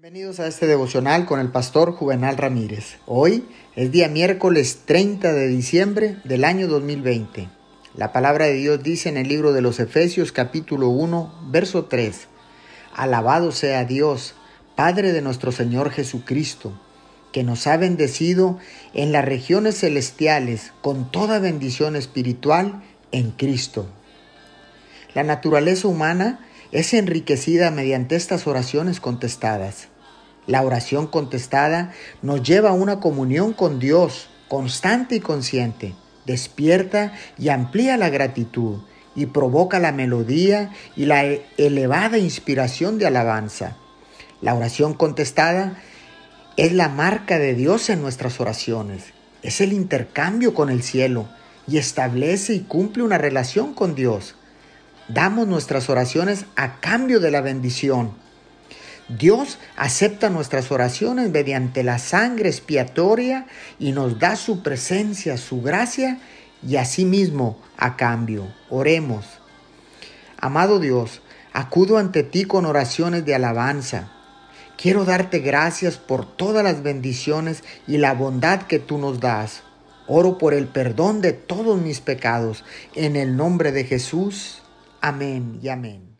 Bienvenidos a este devocional con el pastor Juvenal Ramírez. Hoy es día miércoles 30 de diciembre del año 2020. La palabra de Dios dice en el libro de los Efesios capítulo 1, verso 3. Alabado sea Dios, Padre de nuestro Señor Jesucristo, que nos ha bendecido en las regiones celestiales con toda bendición espiritual en Cristo. La naturaleza humana es enriquecida mediante estas oraciones contestadas. La oración contestada nos lleva a una comunión con Dios constante y consciente, despierta y amplía la gratitud y provoca la melodía y la elevada inspiración de alabanza. La oración contestada es la marca de Dios en nuestras oraciones, es el intercambio con el cielo y establece y cumple una relación con Dios damos nuestras oraciones a cambio de la bendición. Dios acepta nuestras oraciones mediante la sangre expiatoria y nos da su presencia, su gracia y asimismo a cambio. Oremos. Amado Dios, acudo ante ti con oraciones de alabanza. Quiero darte gracias por todas las bendiciones y la bondad que tú nos das. Oro por el perdón de todos mis pecados. En el nombre de Jesús. Amén y amén.